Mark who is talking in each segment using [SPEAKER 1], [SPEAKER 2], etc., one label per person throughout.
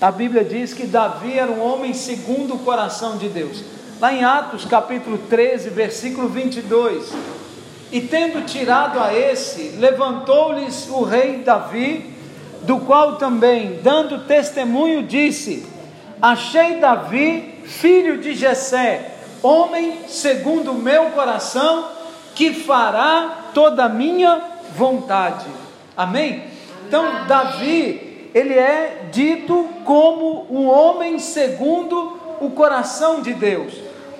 [SPEAKER 1] a Bíblia diz que Davi era um homem segundo o coração de Deus. Lá em Atos capítulo 13, versículo 22. E tendo tirado a esse, levantou-lhes o rei Davi, do qual também, dando testemunho, disse: Achei Davi, filho de Jessé, homem segundo o meu coração, que fará toda a minha vontade. Amém? Então, Davi, ele é dito como um homem segundo o coração de Deus.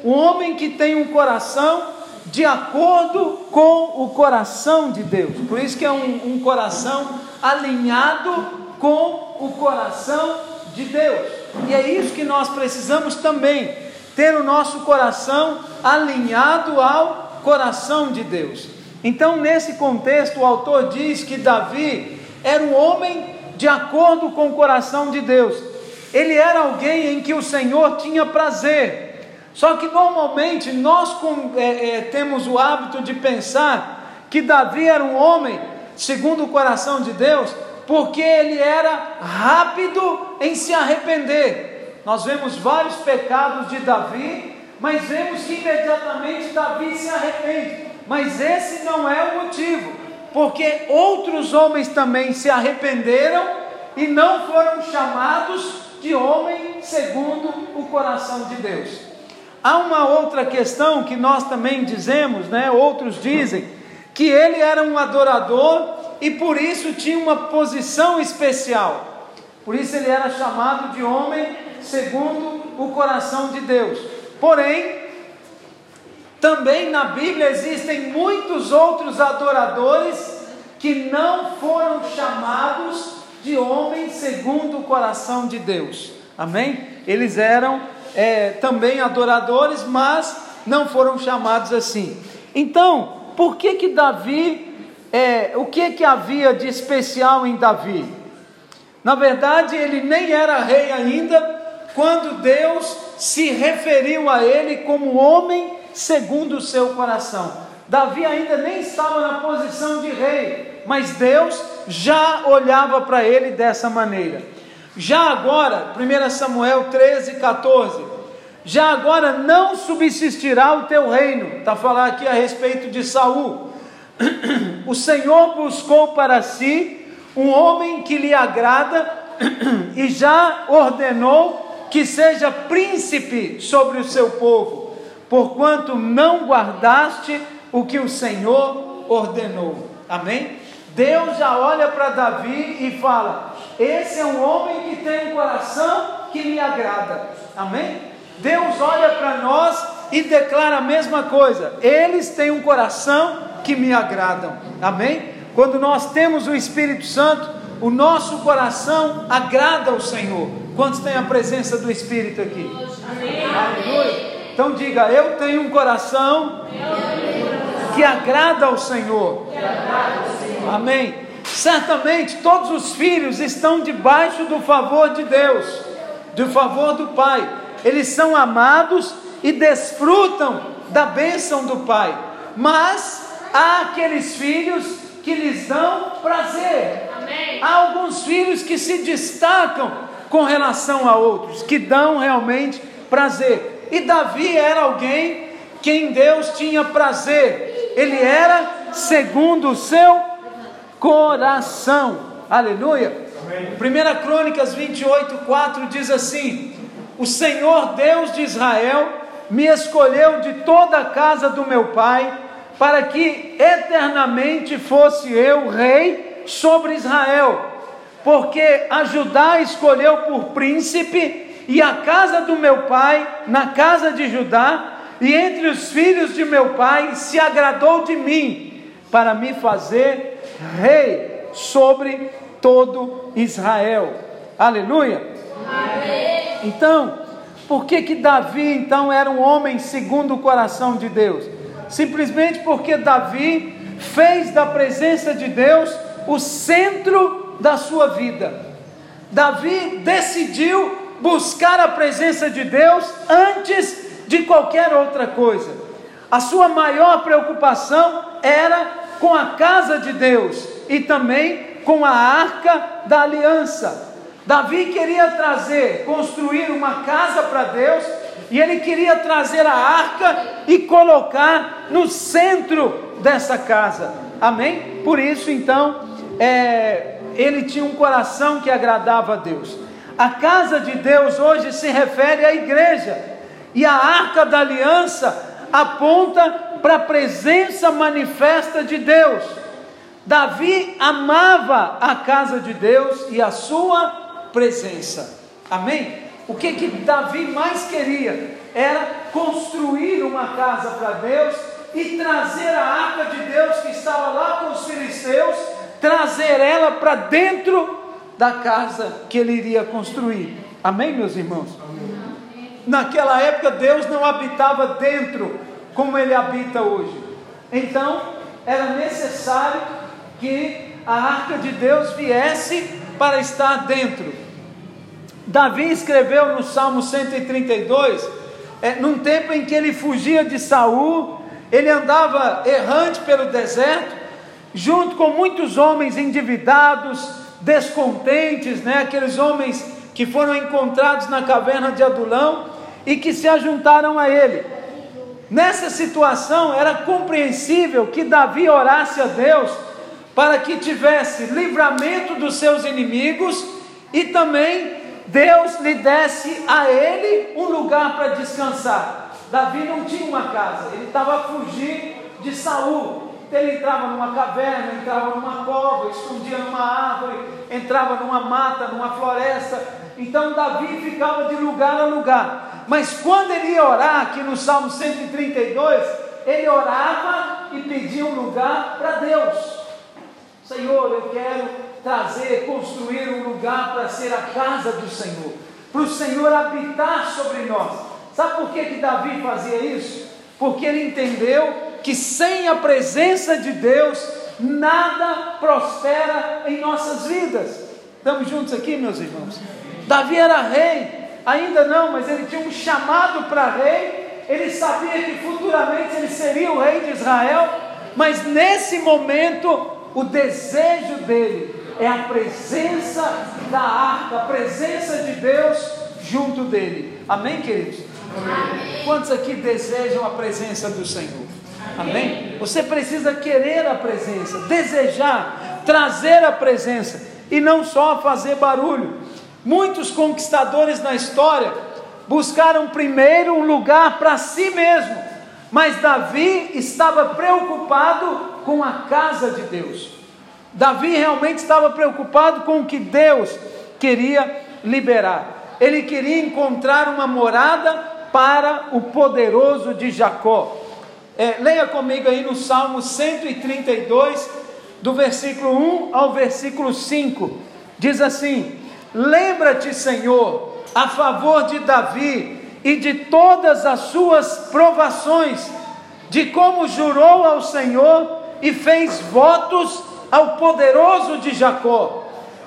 [SPEAKER 1] Um homem que tem um coração de acordo com o coração de Deus. Por isso que é um, um coração alinhado com o coração de Deus. E é isso que nós precisamos também, ter o nosso coração alinhado ao coração de Deus. Então, nesse contexto, o autor diz que Davi era um homem de acordo com o coração de Deus. Ele era alguém em que o Senhor tinha prazer. Só que normalmente nós é, é, temos o hábito de pensar que Davi era um homem segundo o coração de Deus, porque ele era rápido em se arrepender. Nós vemos vários pecados de Davi, mas vemos que imediatamente Davi se arrepende. Mas esse não é o motivo, porque outros homens também se arrependeram e não foram chamados de homem segundo o coração de Deus. Há uma outra questão que nós também dizemos, né? Outros dizem que ele era um adorador e por isso tinha uma posição especial. Por isso ele era chamado de homem segundo o coração de Deus. Porém, também na Bíblia existem muitos outros adoradores que não foram chamados de homens segundo o coração de Deus. Amém? Eles eram é, também adoradores, mas não foram chamados assim. Então, por que que Davi, é, o que que havia de especial em Davi? Na verdade, ele nem era rei ainda quando Deus se referiu a ele como homem segundo o seu coração. Davi ainda nem estava na posição de rei, mas Deus já olhava para ele dessa maneira. Já agora, 1 Samuel 13, 14. Já agora não subsistirá o teu reino. Está falando aqui a respeito de Saul. O Senhor buscou para si um homem que lhe agrada e já ordenou que seja príncipe sobre o seu povo, porquanto não guardaste o que o Senhor ordenou. Amém? Deus já olha para Davi e fala: Esse é um homem que tem um coração que me agrada. Amém? Deus olha para nós e declara a mesma coisa: Eles têm um coração que me agradam. Amém? Quando nós temos o Espírito Santo, o nosso coração agrada ao Senhor. Quantos têm a presença do Espírito aqui? Amém. Aleluia. Então diga: Eu tenho um coração que agrada ao Senhor. Amém. Certamente todos os filhos estão debaixo do favor de Deus, do favor do Pai. Eles são amados e desfrutam da bênção do Pai. Mas há aqueles filhos que lhes dão prazer. Amém. Há alguns filhos que se destacam com relação a outros, que dão realmente prazer. E Davi era alguém que em Deus tinha prazer. Ele era segundo o seu coração. Aleluia. 1 Crônicas 28, 4 diz assim: O Senhor Deus de Israel me escolheu de toda a casa do meu pai, para que eternamente fosse eu rei sobre Israel. Porque a Judá escolheu por príncipe, e a casa do meu pai, na casa de Judá, e entre os filhos de meu pai, se agradou de mim, para me fazer rei sobre todo Israel. Aleluia. Amém. Então, por que que Davi então era um homem segundo o coração de Deus? Simplesmente porque Davi fez da presença de Deus o centro da sua vida. Davi decidiu buscar a presença de Deus antes de qualquer outra coisa. A sua maior preocupação era com a casa de Deus e também com a arca da aliança. Davi queria trazer, construir uma casa para Deus, e ele queria trazer a arca e colocar no centro dessa casa. Amém? Por isso, então, é, ele tinha um coração que agradava a Deus. A casa de Deus hoje se refere à igreja, e a arca da aliança aponta para a presença manifesta de Deus. Davi amava a casa de Deus e a sua presença. Amém? O que que Davi mais queria era construir uma casa para Deus e trazer a arca de Deus que estava lá com os filisteus, trazer ela para dentro da casa que ele iria construir. Amém, meus irmãos? Amém. Naquela época Deus não habitava dentro como ele habita hoje. Então, era necessário que a arca de Deus viesse para estar dentro. Davi escreveu no Salmo 132, é, num tempo em que ele fugia de Saul, ele andava errante pelo deserto, junto com muitos homens endividados, descontentes, né? aqueles homens que foram encontrados na caverna de Adulão e que se ajuntaram a ele. Nessa situação era compreensível que Davi orasse a Deus para que tivesse livramento dos seus inimigos e também Deus lhe desse a ele um lugar para descansar. Davi não tinha uma casa, ele estava a fugir de Saul. Ele entrava numa caverna, entrava numa cova, escondia numa árvore, entrava numa mata, numa floresta. Então Davi ficava de lugar a lugar. Mas quando ele ia orar, aqui no Salmo 132, ele orava e pedia um lugar para Deus. Senhor, eu quero trazer, construir um lugar para ser a casa do Senhor, para o Senhor habitar sobre nós. Sabe por que, que Davi fazia isso? Porque ele entendeu que sem a presença de Deus, nada prospera em nossas vidas. Estamos juntos aqui, meus irmãos? Davi era rei, ainda não, mas ele tinha um chamado para rei, ele sabia que futuramente ele seria o rei de Israel, mas nesse momento o desejo dele é a presença da arca, a presença de Deus junto dele. Amém, queridos? Amém. Quantos aqui desejam a presença do Senhor? Amém? Você precisa querer a presença, desejar, trazer a presença e não só fazer barulho. Muitos conquistadores na história buscaram primeiro um lugar para si mesmo, mas Davi estava preocupado com a casa de Deus. Davi realmente estava preocupado com o que Deus queria liberar. Ele queria encontrar uma morada para o poderoso de Jacó. É, leia comigo aí no Salmo 132, do versículo 1 ao versículo 5. Diz assim: Lembra-te, Senhor, a favor de Davi e de todas as suas provações, de como jurou ao Senhor e fez votos ao poderoso de Jacó: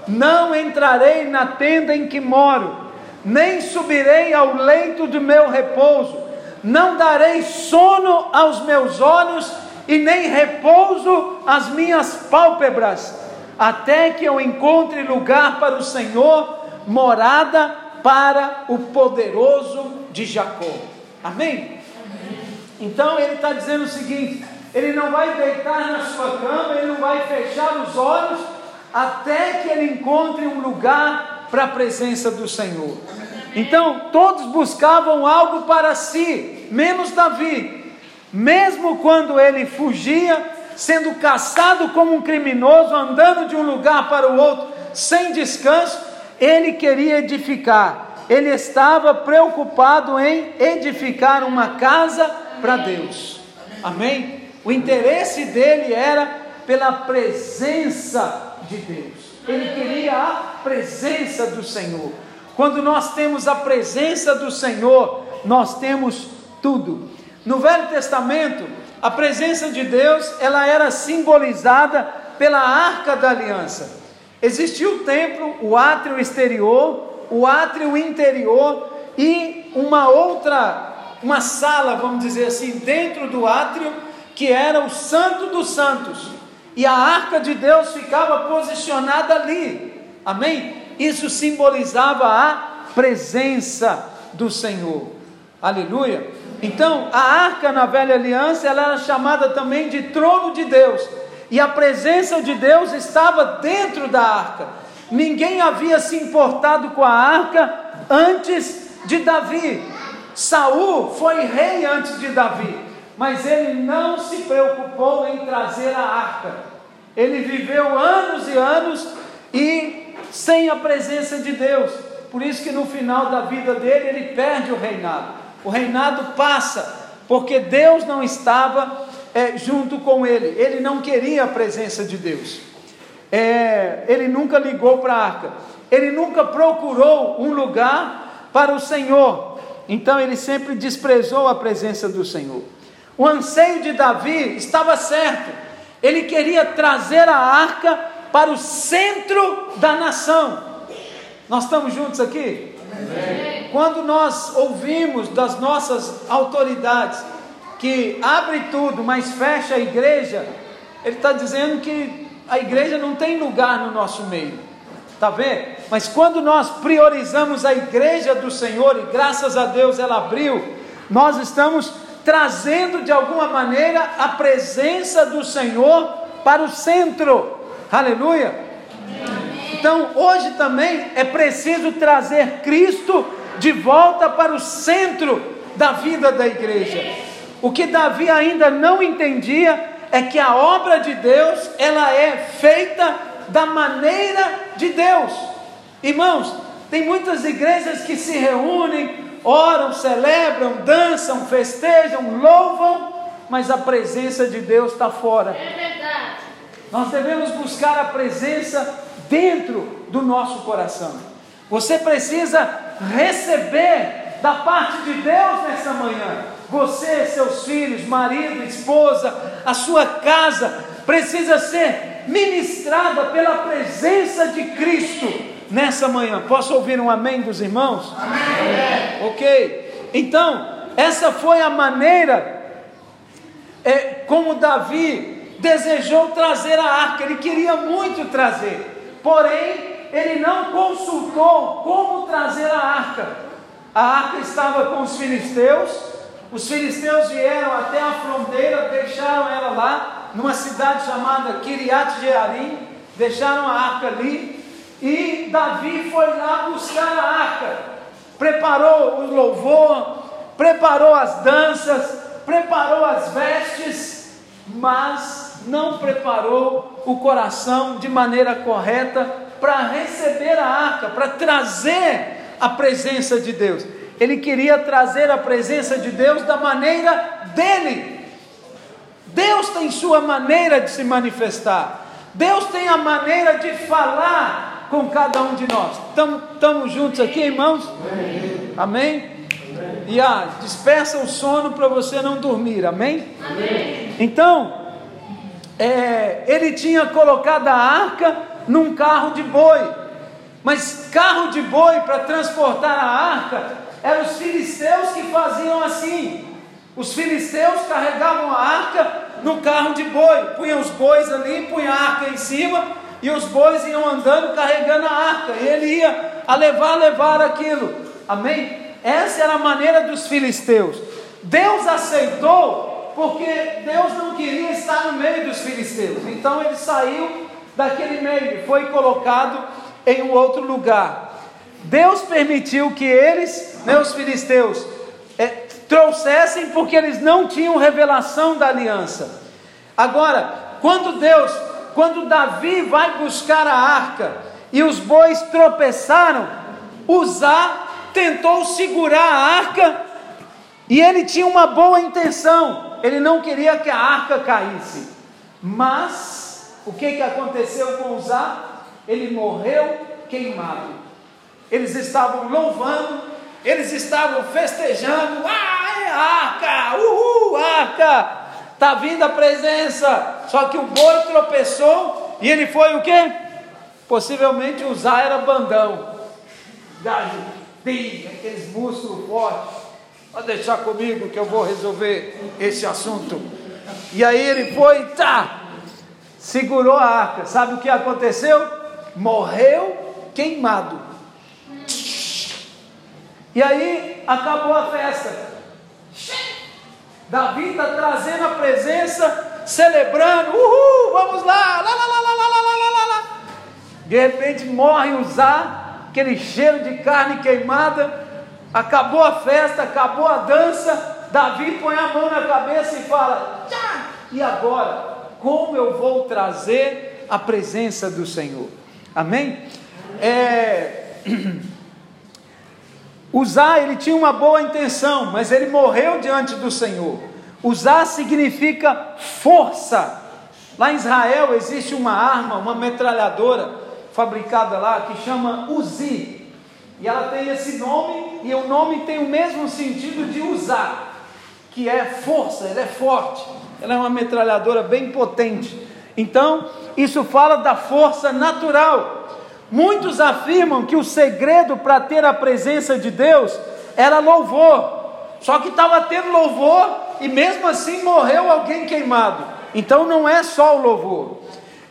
[SPEAKER 1] Não entrarei na tenda em que moro, nem subirei ao leito do meu repouso, não darei sono aos meus olhos e nem repouso às minhas pálpebras até que eu encontre lugar para o Senhor, morada para o poderoso de Jacó. Amém? Então ele está dizendo o seguinte: ele não vai deitar na sua cama, ele não vai fechar os olhos, até que ele encontre um lugar para a presença do Senhor. Então todos buscavam algo para si, menos Davi. Mesmo quando ele fugia, sendo caçado como um criminoso, andando de um lugar para o outro, sem descanso, ele queria edificar. Ele estava preocupado em edificar uma casa para Deus. Amém? O interesse dele era pela presença de Deus. Ele queria a presença do Senhor. Quando nós temos a presença do Senhor, nós temos tudo. No Velho Testamento, a presença de Deus, ela era simbolizada pela arca da aliança. Existia o templo, o átrio exterior, o átrio interior e uma outra, uma sala, vamos dizer assim, dentro do átrio, que era o Santo dos Santos. E a arca de Deus ficava posicionada ali. Amém? Isso simbolizava a presença do Senhor. Aleluia. Então, a arca na velha aliança, ela era chamada também de trono de Deus. E a presença de Deus estava dentro da arca. Ninguém havia se importado com a arca antes de Davi. Saul foi rei antes de Davi, mas ele não se preocupou em trazer a arca. Ele viveu anos e anos e sem a presença de Deus. Por isso que no final da vida dele ele perde o reinado. O reinado passa, porque Deus não estava é, junto com ele. Ele não queria a presença de Deus. É, ele nunca ligou para a arca. Ele nunca procurou um lugar para o Senhor. Então ele sempre desprezou a presença do Senhor. O anseio de Davi estava certo. Ele queria trazer a arca para o centro da nação. Nós estamos juntos aqui? Amém. Quando nós ouvimos das nossas autoridades que abre tudo, mas fecha a igreja, ele está dizendo que a igreja não tem lugar no nosso meio. Está vendo? Mas quando nós priorizamos a igreja do Senhor, e graças a Deus ela abriu, nós estamos trazendo de alguma maneira a presença do Senhor para o centro. Aleluia! Então, hoje também é preciso trazer Cristo de volta para o centro da vida da igreja. O que Davi ainda não entendia é que a obra de Deus, ela é feita da maneira de Deus. Irmãos, tem muitas igrejas que se reúnem, oram, celebram, dançam, festejam, louvam, mas a presença de Deus está fora. É verdade. Nós devemos buscar a presença dentro do nosso coração. Você precisa receber da parte de Deus nessa manhã. Você, seus filhos, marido, esposa, a sua casa precisa ser ministrada pela presença de Cristo nessa manhã. Posso ouvir um amém dos irmãos? Amém. Ok. Então, essa foi a maneira é, como Davi desejou trazer a arca. Ele queria muito trazer porém ele não consultou como trazer a arca. A arca estava com os filisteus, os filisteus vieram até a fronteira, deixaram ela lá, numa cidade chamada Kiriat Jearim, deixaram a arca ali, e Davi foi lá buscar a arca, preparou o louvor, preparou as danças, preparou as vestes, mas não preparou o coração de maneira correta para receber a arca, para trazer a presença de Deus. Ele queria trazer a presença de Deus da maneira dele. Deus tem sua maneira de se manifestar. Deus tem a maneira de falar com cada um de nós. Estamos juntos aqui, irmãos? Amém? Amém? E ah, dispersa o sono para você não dormir, amém? amém? Então, é, ele tinha colocado a arca num carro de boi, mas carro de boi para transportar a arca eram os filisteus que faziam assim. Os filisteus carregavam a arca no carro de boi, punham os bois ali, punham a arca em cima e os bois iam andando carregando a arca, e ele ia a levar, levar aquilo. Amém? Essa era a maneira dos filisteus. Deus aceitou porque Deus não queria estar no meio dos filisteus. Então ele saiu daquele meio foi colocado em um outro lugar. Deus permitiu que eles, né, os filisteus, é, trouxessem porque eles não tinham revelação da aliança. Agora, quando Deus, quando Davi vai buscar a arca e os bois tropeçaram, Uzá tentou segurar a arca e ele tinha uma boa intenção ele não queria que a arca caísse. Mas o que, que aconteceu com Uzá? Ele morreu queimado. Eles estavam louvando, eles estavam festejando. Ah, é arca! Uhul, arca! Está vindo a presença. Só que o boi tropeçou e ele foi o quê? Possivelmente Uzá era bandão. Gajo, aqueles músculos fortes. Pode deixar comigo que eu vou resolver esse assunto. E aí ele foi, tá, segurou a arca. Sabe o que aconteceu? Morreu queimado. E aí acabou a festa. Davi está trazendo a presença, celebrando, uhul, vamos lá, lá, lá, lá, lá, lá, lá, lá, lá. De repente morre usar aquele cheiro de carne queimada, acabou a festa, acabou a dança. Davi põe a mão na cabeça e fala: Tchá! e agora? Como eu vou trazer a presença do Senhor? Amém? É. Usar, ele tinha uma boa intenção, mas ele morreu diante do Senhor. Usar significa força. Lá em Israel existe uma arma, uma metralhadora fabricada lá que chama Uzi. E ela tem esse nome, e o nome tem o mesmo sentido de usar, que é força, ela é forte. Ela é uma metralhadora bem potente. Então, isso fala da força natural Muitos afirmam que o segredo para ter a presença de Deus era louvor. Só que estava tendo louvor e mesmo assim morreu alguém queimado. Então não é só o louvor.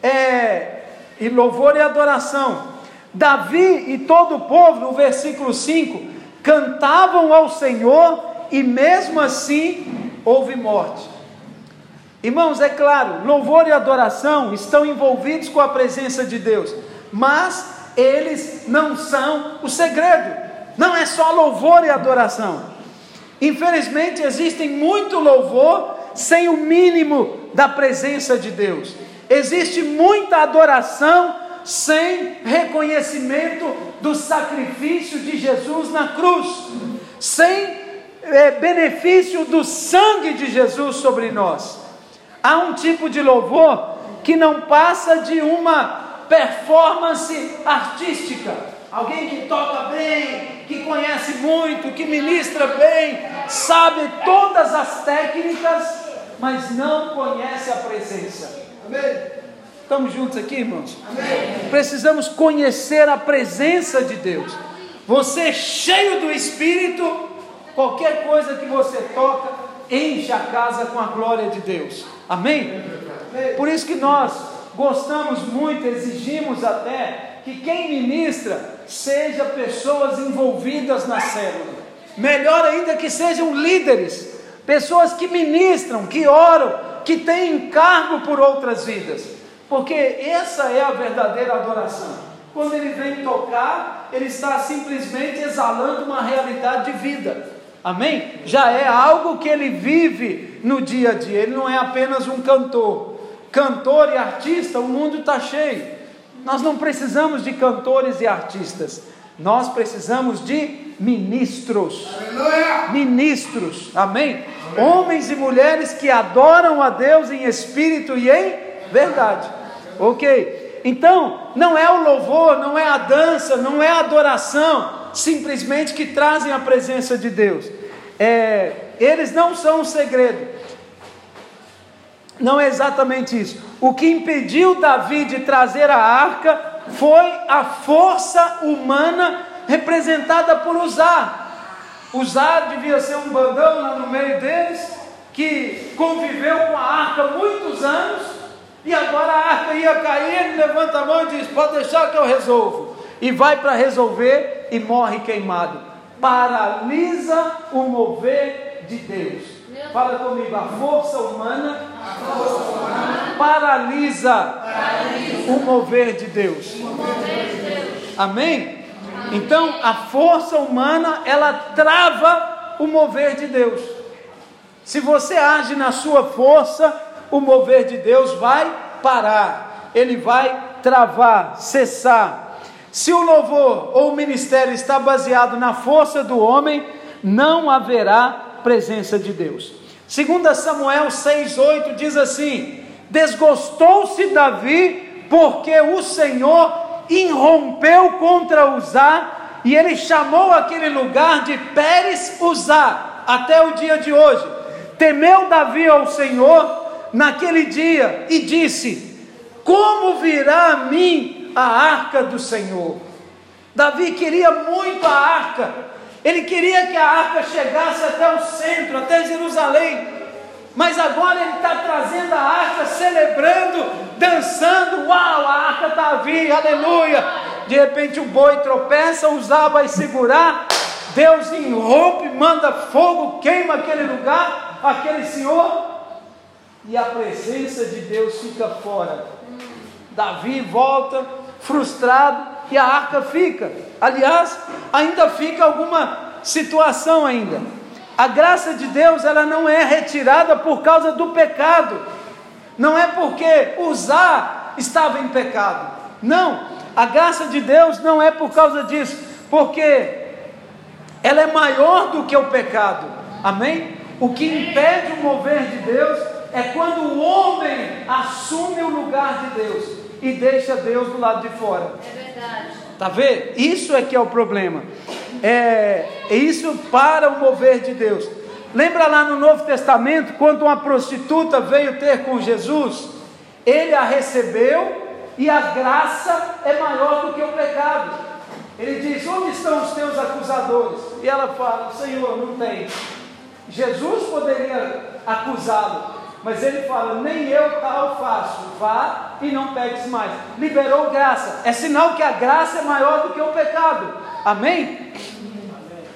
[SPEAKER 1] É, e louvor e adoração. Davi e todo o povo, no versículo 5, cantavam ao Senhor e mesmo assim houve morte. Irmãos, é claro, louvor e adoração estão envolvidos com a presença de Deus mas eles não são o segredo. Não é só louvor e adoração. Infelizmente, existe muito louvor sem o mínimo da presença de Deus. Existe muita adoração sem reconhecimento do sacrifício de Jesus na cruz, sem é, benefício do sangue de Jesus sobre nós. Há um tipo de louvor que não passa de uma performance artística. Alguém que toca bem, que conhece muito, que ministra bem, sabe todas as técnicas, mas não conhece a presença. Amém? Estamos juntos aqui, irmãos? Amém. Precisamos conhecer a presença de Deus. Você cheio do Espírito, qualquer coisa que você toca, enche a casa com a glória de Deus. Amém? Por isso que nós gostamos muito, exigimos até que quem ministra seja pessoas envolvidas na célula. Melhor ainda que sejam líderes, pessoas que ministram, que oram, que têm encargo por outras vidas. Porque essa é a verdadeira adoração. Quando ele vem tocar, ele está simplesmente exalando uma realidade de vida. Amém? Já é algo que ele vive no dia a dia. Ele não é apenas um cantor cantor e artista, o mundo está cheio. Nós não precisamos de cantores e artistas, nós precisamos de ministros. Aleluia. Ministros, amém? amém? Homens e mulheres que adoram a Deus em espírito e em verdade. Ok? Então, não é o louvor, não é a dança, não é a adoração, simplesmente que trazem a presença de Deus. É, eles não são o segredo. Não é exatamente isso. O que impediu Davi de trazer a arca foi a força humana representada por Uzá. Uzá devia ser um bandão lá no meio deles, que conviveu com a arca muitos anos, e agora a arca ia cair, ele levanta a mão e diz: Pode deixar que eu resolvo. E vai para resolver e morre queimado. Paralisa o mover de Deus. Fala comigo, a força humana, a força humana paralisa, paralisa, o mover de Deus. Mover de Deus. Amém? Amém? Então, a força humana, ela trava o mover de Deus. Se você age na sua força, o mover de Deus vai parar, ele vai travar, cessar. Se o louvor ou o ministério está baseado na força do homem, não haverá presença de Deus. Segundo Samuel 6:8 diz assim: Desgostou-se Davi porque o Senhor irrompeu contra Uzá e ele chamou aquele lugar de Pérez Uzá até o dia de hoje. Temeu Davi ao Senhor naquele dia e disse: Como virá a mim a arca do Senhor? Davi queria muito a arca, ele queria que a arca chegasse até o centro, até Jerusalém. Mas agora ele está trazendo a arca, celebrando, dançando. Uau, a arca está a vir, aleluia. de repente o boi tropeça, Uzá vai segurar, Deus irrompe, manda fogo, queima aquele lugar, aquele senhor, e a presença de Deus fica fora. Davi volta frustrado e a arca fica. Aliás, ainda fica alguma situação ainda. A graça de Deus ela não é retirada por causa do pecado. Não é porque usar estava em pecado. Não, a graça de Deus não é por causa disso, porque ela é maior do que o pecado. Amém? O que impede o mover de Deus é quando o homem assume o lugar de Deus e deixa Deus do lado de fora. É verdade. Tá vendo? Isso é que é o problema. É, é isso para o mover de Deus. Lembra lá no Novo Testamento, quando uma prostituta veio ter com Jesus, ele a recebeu e a graça é maior do que o pecado. Ele diz: Onde estão os teus acusadores? E ela fala: Senhor, não tem. Jesus poderia acusá-lo, mas ele fala: Nem eu tal faço, vá e não peques mais. Liberou graça, é sinal que a graça é maior do que o pecado. Amém?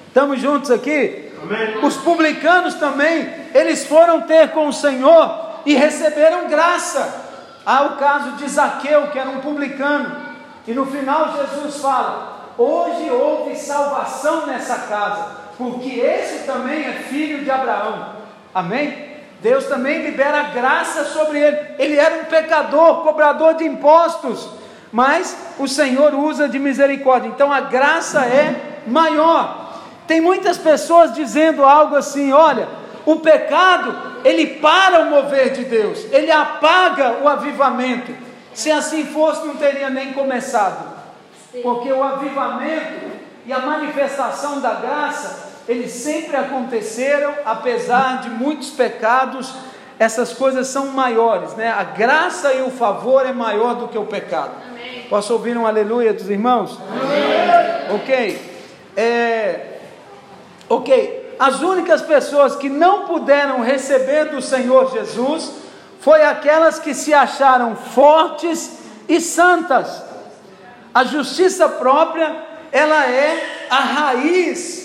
[SPEAKER 1] Estamos juntos aqui? Amém. Os publicanos também, eles foram ter com o Senhor e receberam graça. Há o caso de Zaqueu, que era um publicano, e no final Jesus fala: Hoje houve salvação nessa casa, porque esse também é filho de Abraão. Amém? Deus também libera graça sobre ele. Ele era um pecador, cobrador de impostos, mas o Senhor usa de misericórdia. Então a graça é maior. Tem muitas pessoas dizendo algo assim: olha, o pecado ele para o mover de Deus, ele apaga o avivamento. Se assim fosse, não teria nem começado, porque o avivamento e a manifestação da graça, eles sempre aconteceram, apesar de muitos pecados, essas coisas são maiores, né? A graça e o favor é maior do que o pecado. Amém. Posso ouvir um aleluia dos irmãos? Amém. Ok. É, ok. As únicas pessoas que não puderam receber do Senhor Jesus foi aquelas que se acharam fortes e santas. A justiça própria, ela é a raiz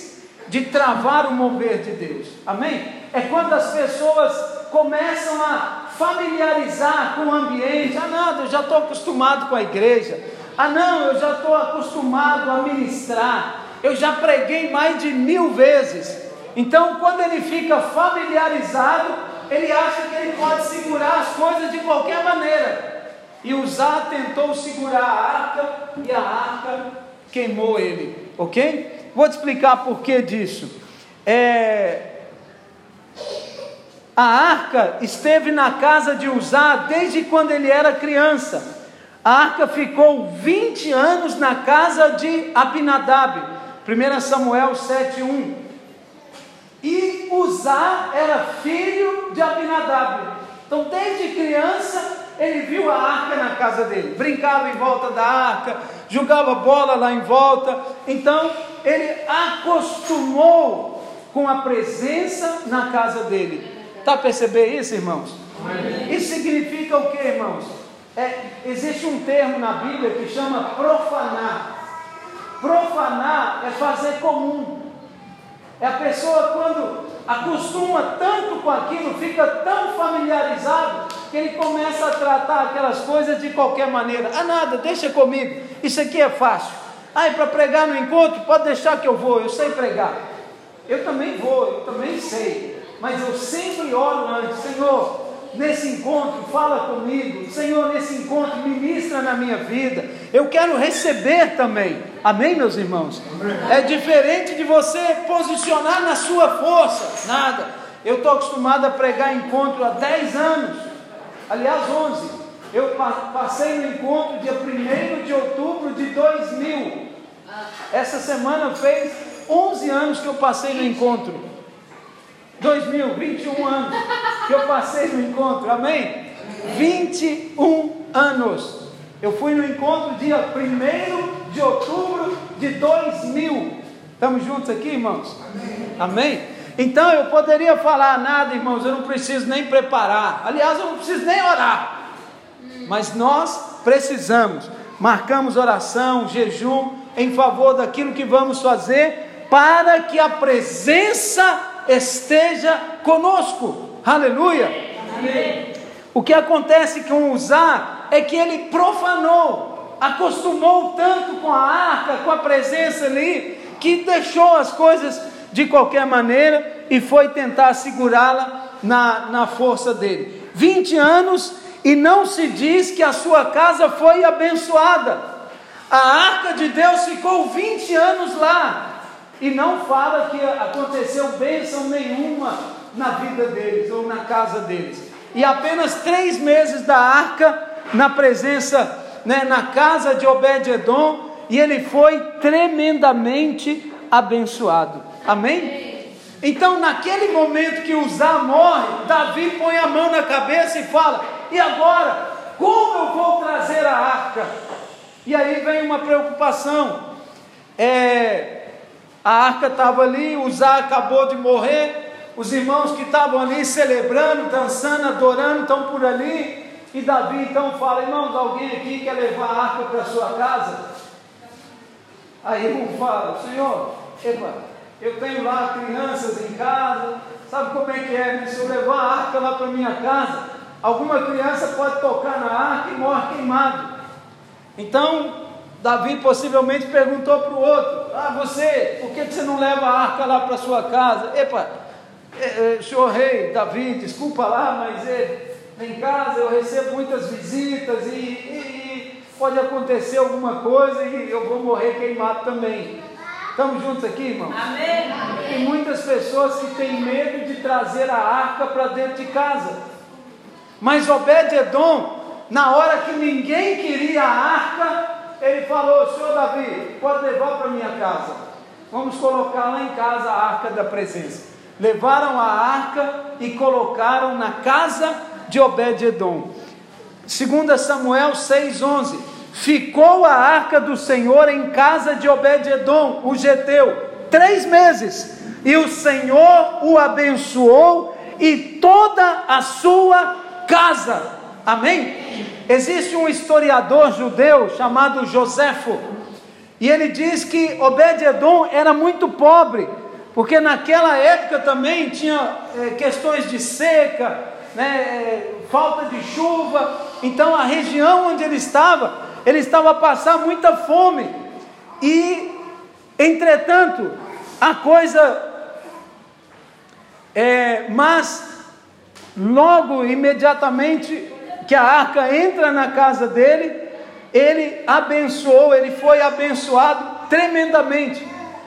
[SPEAKER 1] de travar o mover de Deus. Amém? É quando as pessoas começam a familiarizar com o ambiente. Ah, não, eu já estou acostumado com a igreja. Ah, não, eu já estou acostumado a ministrar. Eu já preguei mais de mil vezes. Então, quando ele fica familiarizado, ele acha que ele pode segurar as coisas de qualquer maneira. E Uzá tentou segurar a arca e a arca queimou ele, ok? Vou te explicar por que disso. É... A arca esteve na casa de Uzá desde quando ele era criança. A arca ficou 20 anos na casa de Abinadab. 1 Samuel 7:1. E Uzá era filho de Abinadab. Então, desde criança, ele viu a arca na casa dele, brincava em volta da arca, jogava bola lá em volta. Então, ele acostumou com a presença na casa dele. Está a perceber isso, irmãos? Amém. Isso significa o que, irmãos? É, existe um termo na Bíblia que chama profanar. Profanar é fazer comum. É a pessoa quando acostuma tanto com aquilo, fica tão familiarizado, que ele começa a tratar aquelas coisas de qualquer maneira. Ah, nada, deixa comigo, isso aqui é fácil. Ah, e para pregar no encontro, pode deixar que eu vou, eu sei pregar. Eu também vou, eu também sei. Mas eu sempre oro antes, Senhor, nesse encontro, fala comigo. Senhor, nesse encontro, ministra na minha vida. Eu quero receber também. Amém, meus irmãos? Amém. É diferente de você posicionar na sua força. Nada. Eu estou acostumado a pregar encontro há 10 anos. Aliás, 11. Eu passei no encontro dia 1 de outubro de 2000. Essa semana fez 11 anos que eu passei no encontro. 2021 anos que eu passei no encontro, amém? 21 anos. Eu fui no encontro dia 1 de outubro de 2000. Estamos juntos aqui, irmãos? Amém. amém? Então eu poderia falar nada, irmãos, eu não preciso nem preparar. Aliás, eu não preciso nem orar. Mas nós precisamos, marcamos oração, jejum em favor daquilo que vamos fazer para que a presença esteja conosco. Aleluia. Amém. O que acontece com Uzá é que ele profanou, acostumou tanto com a arca, com a presença ali, que deixou as coisas de qualquer maneira e foi tentar segurá-la na, na força dele. 20 anos e não se diz que a sua casa foi abençoada. A arca de Deus ficou 20 anos lá e não fala que aconteceu bênção nenhuma na vida deles ou na casa deles. E apenas três meses da arca na presença, né, na casa de Obed-Edom, e ele foi tremendamente abençoado. Amém? Então, naquele momento que Uzá morre, Davi põe a mão na cabeça e fala: E agora? Como eu vou trazer a arca? E aí vem uma preocupação. É, a arca estava ali, Uzá acabou de morrer, os irmãos que estavam ali celebrando, dançando, adorando, estão por ali. E Davi então fala: Irmãos, alguém aqui quer levar a arca para sua casa? Aí um fala: Senhor, epa, eu tenho lá crianças em casa, sabe como é que é? Né? Se eu levar a arca lá para minha casa, alguma criança pode tocar na arca e morre queimado. Então, Davi possivelmente perguntou para o outro: Ah, você, por que você não leva a arca lá para sua casa? Epa, é, é, senhor rei, Davi, desculpa lá, mas é, em casa eu recebo muitas visitas e, e, e pode acontecer alguma coisa e eu vou morrer queimado também. Estamos juntos aqui, irmãos? Amém. Tem muitas pessoas que têm medo de trazer a arca para dentro de casa. Mas Obed-Edom, na hora que ninguém queria a arca, ele falou: Senhor Davi, pode levar para minha casa. Vamos colocar lá em casa a arca da presença. Levaram a arca e colocaram na casa de Obed-Edom. 2 Samuel 6,11 ficou a arca do Senhor em casa de Obed-Edom, o geteu, três meses, e o Senhor o abençoou e toda a sua casa. Amém? Existe um historiador judeu chamado Joséfo, e ele diz que Obed-Edom era muito pobre, porque naquela época também tinha é, questões de seca, né, é, falta de chuva, então a região onde ele estava ele estava a passar muita fome. E, entretanto, a coisa. É, mas, logo, imediatamente que a arca entra na casa dele, ele abençoou, ele foi abençoado tremendamente.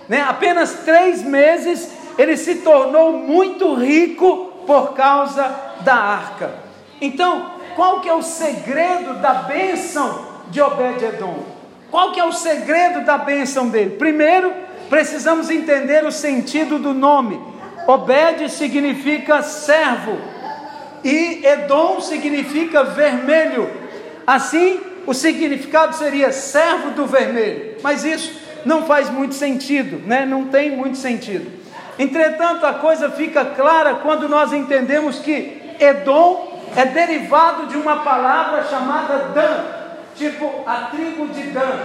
[SPEAKER 1] Né? Apenas três meses ele se tornou muito rico por causa da arca. Então, qual que é o segredo da bênção de Obed-Edom. Qual que é o segredo da bênção dele? Primeiro, precisamos entender o sentido do nome. Obed significa servo e Edom significa vermelho. Assim, o significado seria servo do vermelho. Mas isso não faz muito sentido, né? Não tem muito sentido. Entretanto, a coisa fica clara quando nós entendemos que Edom é derivado de uma palavra chamada Dan, tipo a tribo de Dan,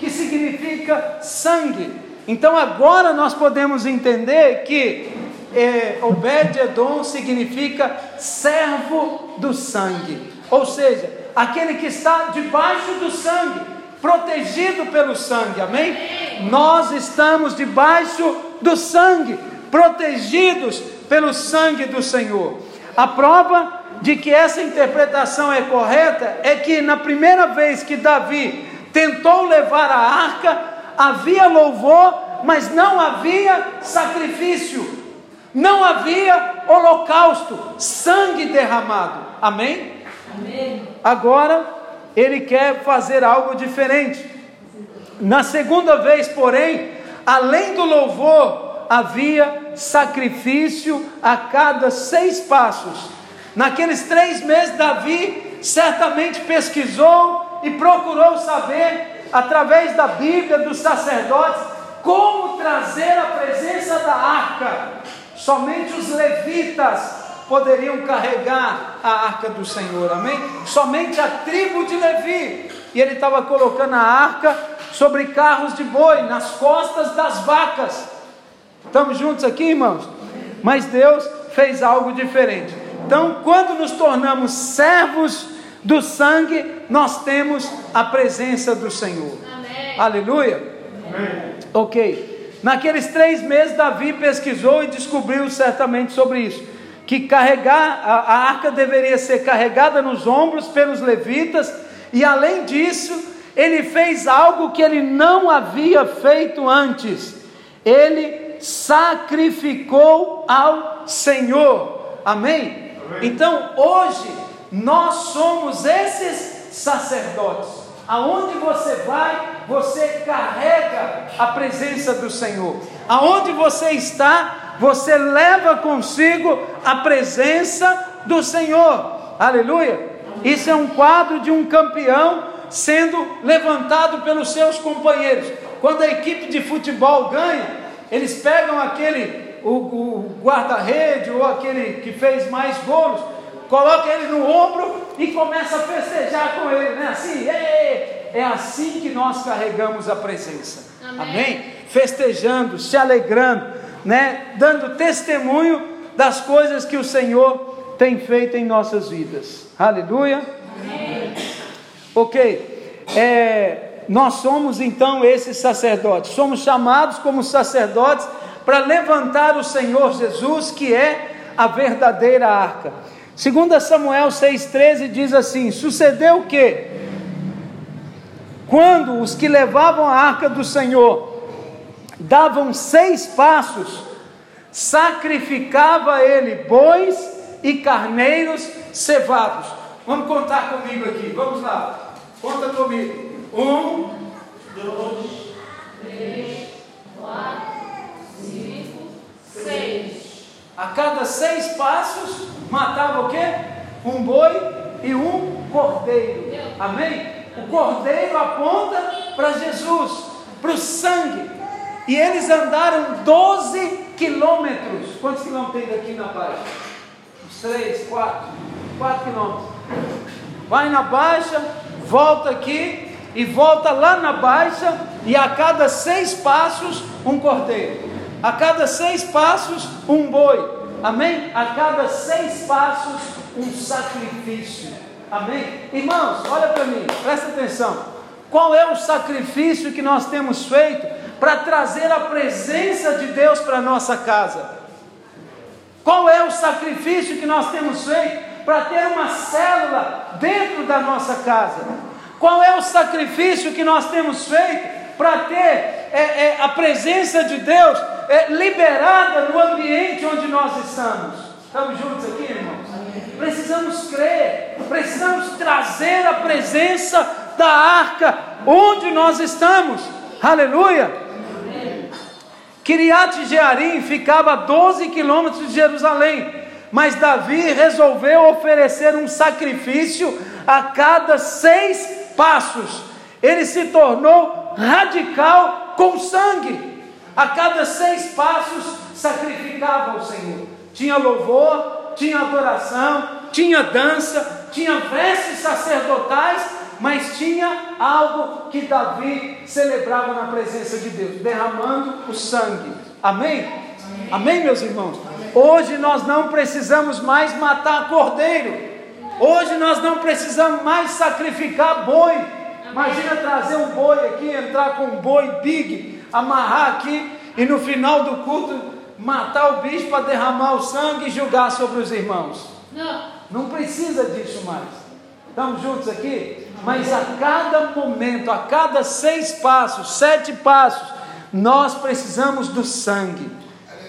[SPEAKER 1] que significa sangue. Então agora nós podemos entender que é, Obed-Edom significa servo do sangue, ou seja, aquele que está debaixo do sangue, protegido pelo sangue, amém? Nós estamos debaixo do sangue, protegidos pelo sangue do Senhor. A prova de que essa interpretação é correta é que na primeira vez que Davi tentou levar a arca, havia louvor, mas não havia sacrifício, não havia holocausto, sangue derramado. Amém? Amém. Agora ele quer fazer algo diferente. Na segunda vez, porém, além do louvor, havia sacrifício a cada seis passos Naqueles três meses, Davi certamente pesquisou e procurou saber, através da Bíblia, dos sacerdotes, como trazer a presença da arca. Somente os levitas poderiam carregar a arca do Senhor, amém? Somente a tribo de Levi e ele estava colocando a arca sobre carros de boi, nas costas das vacas. Estamos juntos aqui, irmãos? Mas Deus fez algo diferente. Então, quando nos tornamos servos do sangue, nós temos a presença do Senhor. Amém. Aleluia. Amém. Ok. Naqueles três meses, Davi pesquisou e descobriu certamente sobre isso. Que carregar a, a arca deveria ser carregada nos ombros pelos levitas, e além disso, ele fez algo que ele não havia feito antes. Ele sacrificou ao Senhor. Amém? Então, hoje, nós somos esses sacerdotes. Aonde você vai, você carrega a presença do Senhor. Aonde você está, você leva consigo a presença do Senhor. Aleluia. Isso é um quadro de um campeão sendo levantado pelos seus companheiros. Quando a equipe de futebol ganha, eles pegam aquele o, o guarda-rede ou aquele que fez mais gols coloca ele no ombro e começa a festejar com ele, né? Assim, é assim que nós carregamos a presença. Amém. Amém? Festejando, se alegrando, né? Dando testemunho das coisas que o Senhor tem feito em nossas vidas. Aleluia. Amém. Ok. É, nós somos então esses sacerdotes. Somos chamados como sacerdotes para levantar o Senhor Jesus, que é a verdadeira arca. 2 Samuel 6,13 diz assim: Sucedeu que, quando os que levavam a arca do Senhor davam seis passos, sacrificava ele bois e carneiros cevados. Vamos contar comigo aqui, vamos lá, conta comigo. Um, dois, três, quatro, seis. A cada seis passos, matava o quê? Um boi e um cordeiro. Amém? O cordeiro aponta para Jesus, para o sangue. E eles andaram 12 quilômetros. Quantos quilômetros tem daqui na baixa? Uns 3, 4, 4 quilômetros. Vai na baixa, volta aqui e volta lá na baixa, e a cada seis passos, um cordeiro. A cada seis passos, um boi Amém? A cada seis passos, um sacrifício. Amém? Irmãos, olha para mim, presta atenção. Qual é o sacrifício que nós temos feito para trazer a presença de Deus para a nossa casa? Qual é o sacrifício que nós temos feito para ter uma célula dentro da nossa casa? Qual é o sacrifício que nós temos feito para ter é, é, a presença de Deus é, liberada no ambiente onde nós estamos. Estamos juntos aqui, irmãos? Precisamos crer, precisamos trazer a presença da arca onde nós estamos. Aleluia! Kiriat Jearim ficava a 12 quilômetros de Jerusalém, mas Davi resolveu oferecer um sacrifício a cada seis passos. Ele se tornou radical com sangue. A cada seis passos sacrificava ao Senhor. Tinha louvor, tinha adoração, tinha dança, tinha vestes sacerdotais, mas tinha algo que Davi celebrava na presença de Deus, derramando o sangue. Amém? Amém, Amém meus irmãos? Amém. Hoje nós não precisamos mais matar cordeiro. Hoje nós não precisamos mais sacrificar boi. Imagina trazer um boi aqui, entrar com um boi big, amarrar aqui e no final do culto matar o bicho para derramar o sangue e julgar sobre os irmãos. Não. Não precisa disso mais. Estamos juntos aqui? Mas a cada momento, a cada seis passos, sete passos, nós precisamos do sangue.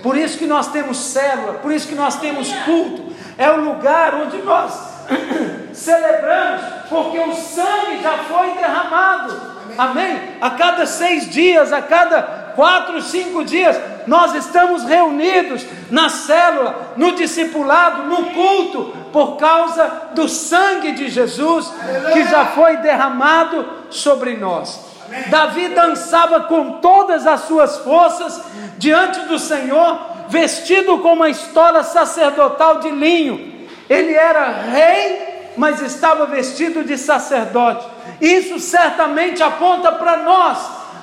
[SPEAKER 1] Por isso que nós temos célula, por isso que nós temos culto. É o lugar onde nós celebramos, porque o sangue já foi derramado. Amém? A cada seis dias, a cada quatro, cinco dias, nós estamos reunidos na célula, no discipulado, no culto, por causa do sangue de Jesus que já foi derramado sobre nós. Davi dançava com todas as suas forças diante do Senhor, vestido com uma estola sacerdotal de linho. Ele era rei, mas estava vestido de sacerdote Isso certamente aponta para nós,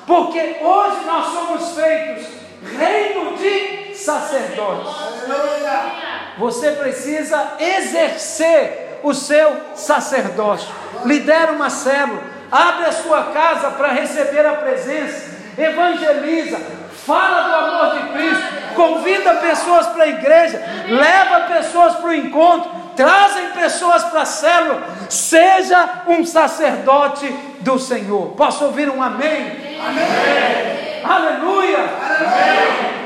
[SPEAKER 1] porque hoje nós somos feitos reino de sacerdotes. Você precisa exercer o seu sacerdócio. Lidera uma célula, abre a sua casa para receber a presença, evangeliza, fala do amor de Cristo, convida pessoas para a igreja, leva pessoas para o encontro, trazem pessoas para a célula, seja um sacerdote do Senhor. Posso ouvir um amém? Amém. Aleluia.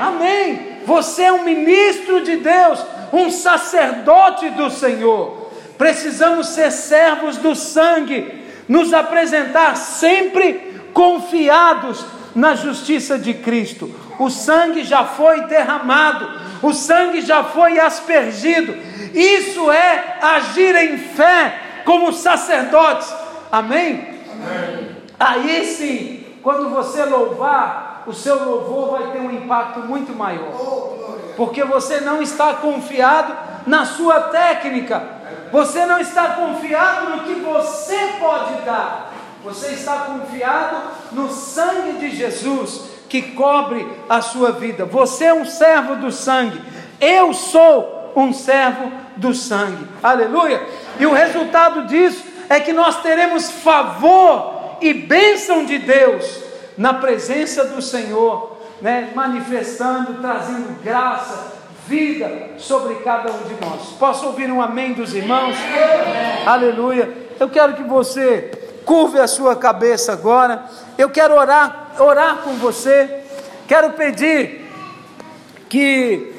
[SPEAKER 1] Amém. amém. Você é um ministro de Deus, um sacerdote do Senhor. Precisamos ser servos do sangue, nos apresentar sempre confiados na justiça de Cristo. O sangue já foi derramado, o sangue já foi aspergido. Isso é agir em fé como sacerdotes. Amém? Amém. Aí sim, quando você louvar, o seu louvor vai ter um impacto muito maior. Porque você não está confiado na sua técnica, você não está confiado no que você pode dar, você está confiado no sangue de Jesus que cobre a sua vida. Você é um servo do sangue. Eu sou um servo do sangue. Aleluia! E o resultado disso é que nós teremos favor e bênção de Deus na presença do Senhor, né? manifestando, trazendo graça, vida sobre cada um de nós. Posso ouvir um amém dos irmãos? Amém. Aleluia! Eu quero que você curve a sua cabeça agora. Eu quero orar, orar com você. Quero pedir que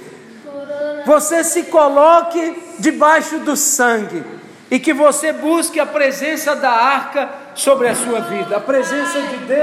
[SPEAKER 1] você se coloque debaixo do sangue e que você busque a presença da arca sobre a sua vida, a presença de Deus.